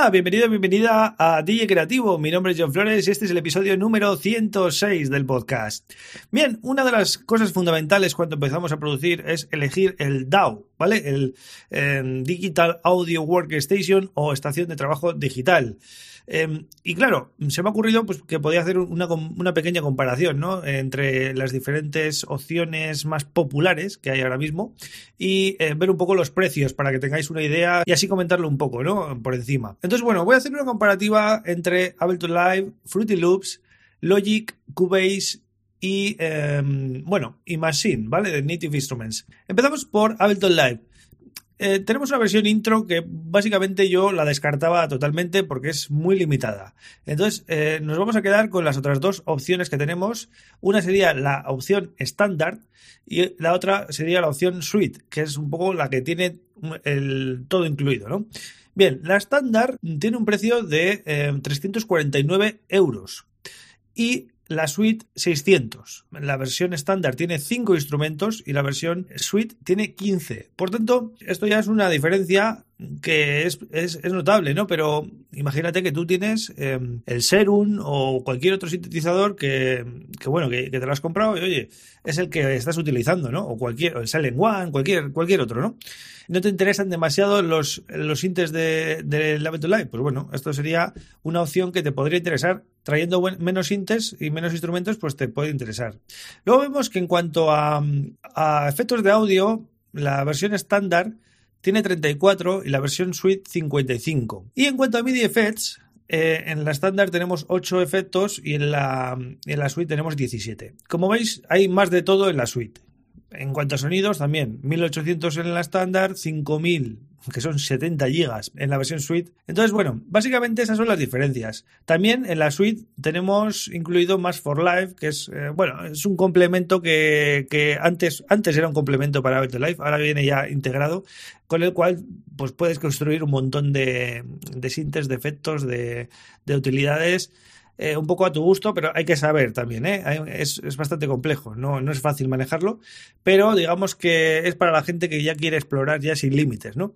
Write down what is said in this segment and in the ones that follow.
Hola, bienvenido, bienvenida a DJ Creativo. Mi nombre es John Flores y este es el episodio número 106 del podcast. Bien, una de las cosas fundamentales cuando empezamos a producir es elegir el DAW, ¿vale? El eh, Digital Audio Workstation o estación de trabajo digital. Em, y claro, se me ha ocurrido pues, que podía hacer una, pequeña comparación ¿no? entre las diferentes opciones más populares que hay ahora mismo y eh, ver un poco los precios para que tengáis una idea y así comentarlo un poco ¿no? por encima. Entonces, bueno, voy a hacer una comparativa entre Ableton Live, Fruity Loops, Logic, Cubase y, em, bueno, y Machine, ¿vale? De Native Instruments. Empezamos por Ableton Live. Eh, tenemos una versión intro que básicamente yo la descartaba totalmente porque es muy limitada. Entonces, eh, nos vamos a quedar con las otras dos opciones que tenemos. Una sería la opción estándar y la otra sería la opción suite, que es un poco la que tiene todo incluido, ¿no? Bien, la estándar tiene un precio de 349 eh, euros y la suite 600. La versión estándar tiene 5 instrumentos y la versión suite tiene 15. Por tanto, esto ya es una diferencia que es, notable, ¿no? Pero imagínate que tú tienes em, el Serum o cualquier otro sintetizador que, bueno, que, te lo has comprado y oye, es el que estás utilizando, ¿no? O cualquier, el Silent One, cualquier, cualquier otro, ¿no? No te interesan demasiado los, los sintes de, de Live. Pues bueno, esto sería una opción que te podría interesar. Trayendo menos sintes y menos instrumentos, pues te puede interesar. Luego vemos que en cuanto a, efectos de audio, la versión estándar tiene 34 y la versión suite 55. Y en cuanto a MIDI effects, eh, en la estándar tenemos 8 efectos y en la, en la suite tenemos 17. Como veis, hay más de todo en la suite. En cuanto a sonidos, también 1800 en la estándar, 5000 que son 70 gigas en la versión suite. Entonces, bueno, básicamente esas son las diferencias. También en la suite tenemos incluido más for Life, que es, eh, bueno, es un complemento que, que, antes, antes era un complemento para Live, ahora viene ya integrado, con el cual pues puedes construir un montón de, de sintes, de efectos, de, de utilidades eh, un poco a tu gusto, pero hay que saber también, ¿eh? es, bastante complejo, no, no es fácil manejarlo, pero digamos que es para la gente que ya quiere explorar ya sin límites, ¿no?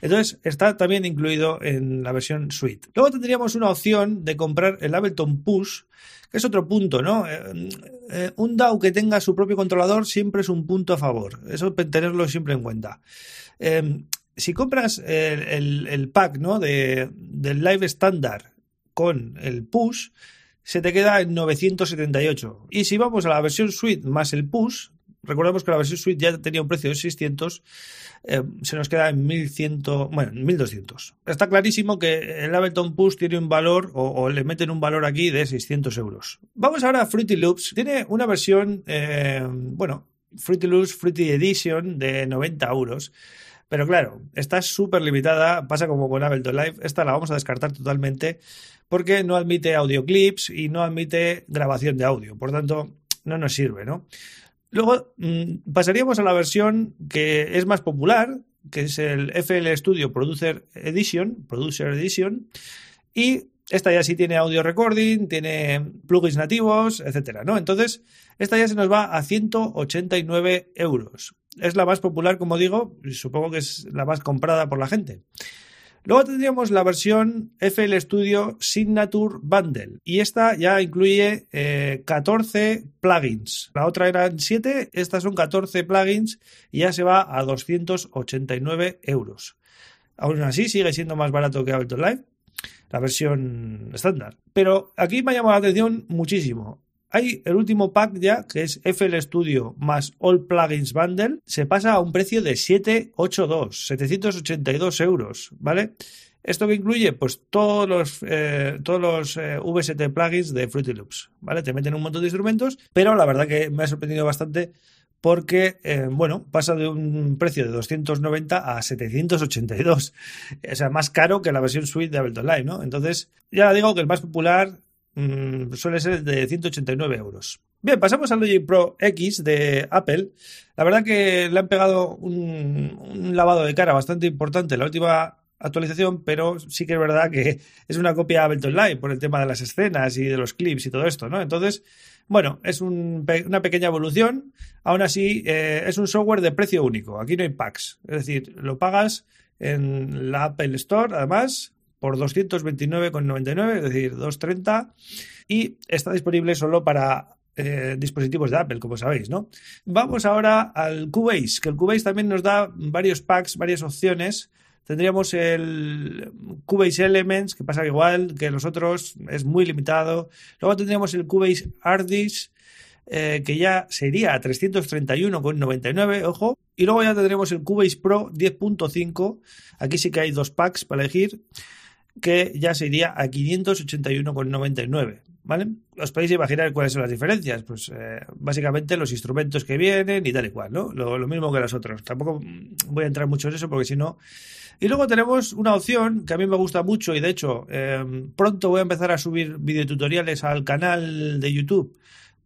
Entonces está también incluido en la versión suite. Luego tendríamos una opción de comprar el Ableton Push, que es otro punto, ¿no? Eh, un DAW que tenga su propio controlador siempre es un punto a favor. Eso tenerlo siempre en cuenta. si compras el, pack ¿no? de, del Live Standard con el push, se te queda en 978. Y si vamos a la versión suite más el push, recordemos que la versión suite ya tenía un precio de 600, eh, se nos queda en 1100, bueno, 1200. Está clarísimo que el Ableton Push tiene un valor, o, le meten un valor aquí de 600 euros. Vamos ahora a Fruity Loops. Tiene una versión, eh, bueno, Fruity Loops Fruity Edition de 90 euros. Pero claro, está súper limitada, pasa como con Ableton Live, esta la vamos a descartar totalmente porque no admite audioclips y no admite grabación de audio, por tanto no nos sirve, ¿no? Luego mm, pasaríamos a la versión que es más popular, que es el FL Studio Producer Edition, Producer Edition, y esta ya sí tiene audio recording, tiene plugins nativos, etcétera, ¿no? Entonces, esta ya se nos va a 189 euros es la más popular, como digo, y supongo que es la más comprada por la gente. Luego tendríamos la versión FL Studio Signature Bundle y esta ya incluye 14 eh, plugins. La otra eran 7, estas son 14 plugins y ya se va a 289 euros. Aún así sigue siendo más barato que Ableton Live, la versión estándar. Pero aquí me ha llamado la atención muchísimo. Hay el último pack ya, que es FL Studio más All Plugins Bundle, se pasa a un precio de 782, 782 euros, ¿vale? ¿Esto que incluye? Pues todos los, eh, todos los eh, VST plugins de Fruity Loops, ¿vale? Te meten un montón de instrumentos, pero la verdad que me ha sorprendido bastante porque, eh, bueno, pasa de un precio de 290 a 782. O sea, más caro que la versión suite de Ableton Live, ¿no? Entonces, ya digo que el más popular Mm, suele ser de 189 euros. Bien, pasamos al Logic Pro X de Apple. La verdad que le han pegado un, lavado de cara bastante importante la última actualización, pero sí que es verdad que es una copia de Ableton Live por el tema de las escenas y de los clips y todo esto, ¿no? Entonces, bueno, es una pequeña evolución. Aún así, eh, es un software de precio único. Aquí no hay packs. Es decir, lo pagas en la Apple Store, además, por 229,99, es decir, 230. Y está disponible solo para eh, dispositivos de Apple, como sabéis, ¿no? Vamos ahora al Cubase, que el Cubase también nos da varios packs, varias opciones Tendríamos el Cubase Elements, que pasa igual que los otros, es muy limitado. Luego tendríamos el Cubase Ardis, eh, que ya sería a 331,99, ojo. Y luego ya tendremos el Cubase Pro 10.5. Aquí sí que hay dos packs para elegir, que ya sería a 581,99. ¿Vale? Os podéis imaginar cuáles son las diferencias. Pues eh, básicamente los instrumentos que vienen y tal y cual, ¿no? Lo, mismo que los otros. Tampoco voy a entrar mucho en eso porque si no y luego tenemos una opción que a mí me gusta mucho y de hecho em, pronto voy a empezar a subir videotutoriales al canal de YouTube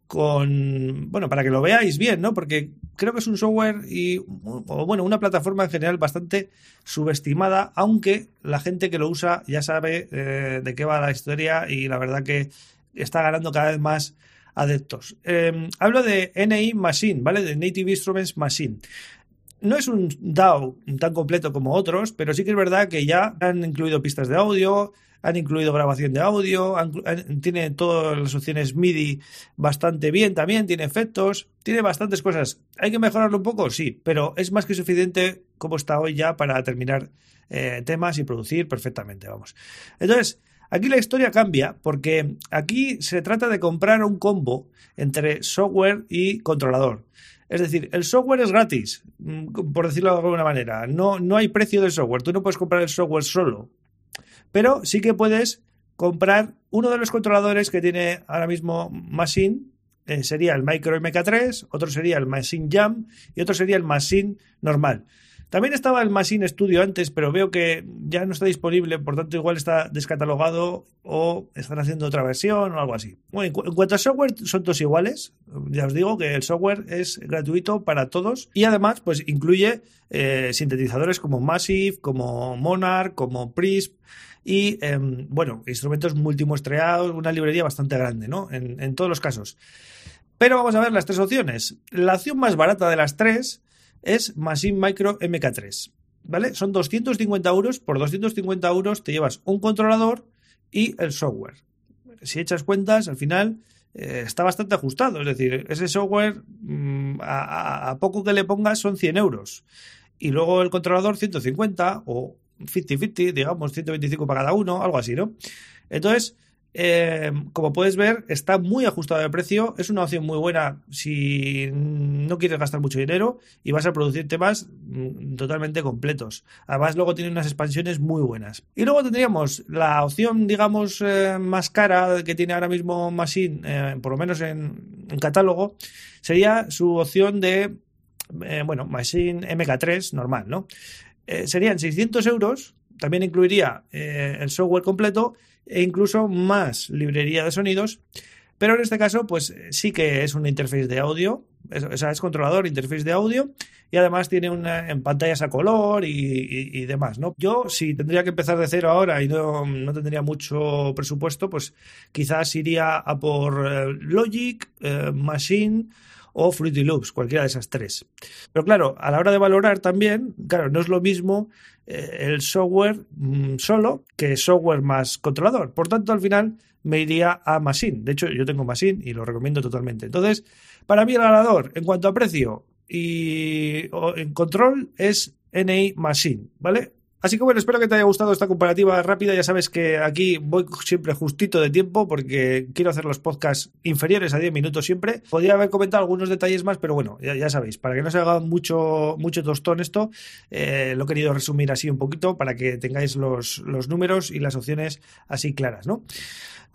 con, bueno, para que lo veáis bien, ¿no? Porque creo que es un software y, bueno, una plataforma en general bastante subestimada, aunque la gente que lo usa ya sabe eh, de qué va la historia y la verdad que está ganando cada vez más adeptos. Em, hablo de NI Machine, ¿vale? De Native Instruments Machine no es un DAO tan completo como otros, pero sí que es verdad que ya han incluido pistas de audio, han incluido grabación de audio, tiene todas las opciones MIDI bastante bien también, tiene efectos, tiene bastantes cosas. ¿Hay que mejorarlo un poco? Sí, pero es más que suficiente como está hoy ya para terminar eh, temas y producir perfectamente, vamos. Entonces, aquí la historia cambia porque aquí se trata de comprar un combo entre software y controlador. Es decir, el software es gratis, mm, por decirlo de alguna manera. No, no hay precio del software. Tú no puedes comprar el software solo. Pero sí que puedes comprar uno de los controladores que tiene ahora mismo Machine. Eh, sería el Micro MK3, otro sería el Machine Jam y otro sería el Machine normal. También estaba el Machine Studio antes, pero veo que ya no está disponible, por tanto igual está descatalogado o están haciendo otra versión o algo así. Bueno, en, cuanto a software, son todos iguales. Ya os digo que el software es gratuito para todos y además pues incluye eh, sintetizadores como Massive, como Monarch, como Prism y em, bueno, instrumentos multimuestreados, una librería bastante grande, ¿no? En, todos los casos. Pero vamos a ver las tres opciones. La opción más barata de las tres es Machine Micro MK3. ¿Vale? Son 250 euros. Por 250 euros te llevas un controlador y el software. Si echas cuentas, al final eh, está bastante ajustado. Es decir, ese software mm, a, poco que le pongas son 100 euros. Y luego el controlador 150 o 50-50, digamos, 125 para cada uno, algo así, ¿no? Entonces, eh, como puedes ver, está muy ajustado de precio. Es una opción muy buena si no quieres gastar mucho dinero y vas a producir temas mm, totalmente completos. Además, luego tiene unas expansiones muy buenas. Y luego tendríamos la opción, digamos, eh, más cara que tiene ahora mismo Machine, eh, por lo menos en, catálogo, sería su opción de, bueno, Machine MK3 normal, ¿no? Serían 600 euros. También incluiría el software completo e incluso más librería de sonidos. Pero en este caso, pues sí que es una interface de audio, sea, es controlador, interface de audio, y además tiene una, en pantallas a color y, demás, ¿no? Yo, si tendría que empezar de cero ahora y no, no tendría mucho presupuesto, pues quizás iría a por eh, Logic, eh, Machine o Fruity Loops, cualquiera de esas tres. Pero claro, a la hora de valorar también, claro, no es lo mismo eh, el software mm, solo que software más controlador. Por tanto, al final me iría a Machine. De hecho, yo tengo Machine y lo recomiendo totalmente. Entonces, para mí el ganador en cuanto a precio y en control es NI Machine, ¿vale? Así que bueno, espero que te haya gustado esta comparativa rápida. Ya sabes que aquí voy siempre justito de tiempo porque quiero hacer los podcasts inferiores a 10 minutos siempre. Podría haber comentado algunos detalles más, pero bueno, ya, sabéis, para que no se haga mucho, mucho tostón esto, eh, lo he querido resumir así un poquito para que tengáis los, los números y las opciones así claras, ¿no?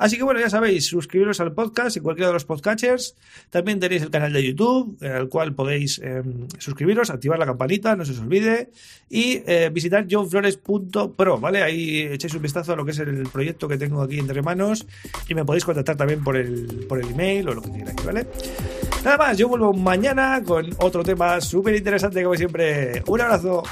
Así que bueno, ya sabéis, suscribiros al podcast y cualquiera de los podcatchers. También tenéis el canal de YouTube, al cual podéis em, suscribiros, activar la campanita, no se os olvide. Y eh, visitar johnflores.pro, ¿vale? Ahí echáis un vistazo a lo que es el proyecto que tengo aquí entre manos. Y me podéis contactar también por el, por el email o lo que queráis, ¿vale? Nada más, yo vuelvo mañana con otro tema súper interesante como siempre. Un abrazo.